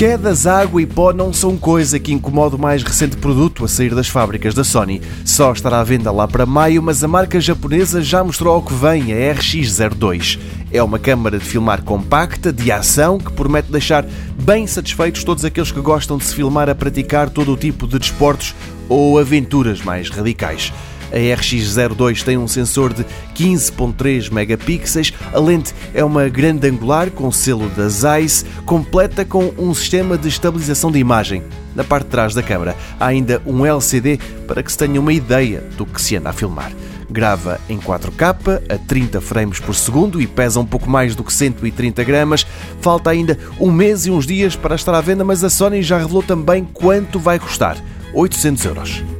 Quedas, água e pó não são coisa que incomoda o mais recente produto a sair das fábricas da Sony. Só estará à venda lá para maio, mas a marca japonesa já mostrou ao que vem a RX02. É uma câmara de filmar compacta, de ação, que promete deixar bem satisfeitos todos aqueles que gostam de se filmar a praticar todo o tipo de desportos ou aventuras mais radicais. A RX02 tem um sensor de 15.3 megapixels, a lente é uma grande angular com selo da Zeiss, completa com um sistema de estabilização de imagem. Na parte de trás da câmara há ainda um LCD para que se tenha uma ideia do que se anda a filmar. Grava em 4K a 30 frames por segundo e pesa um pouco mais do que 130 gramas. Falta ainda um mês e uns dias para estar à venda, mas a Sony já revelou também quanto vai custar: 800 euros.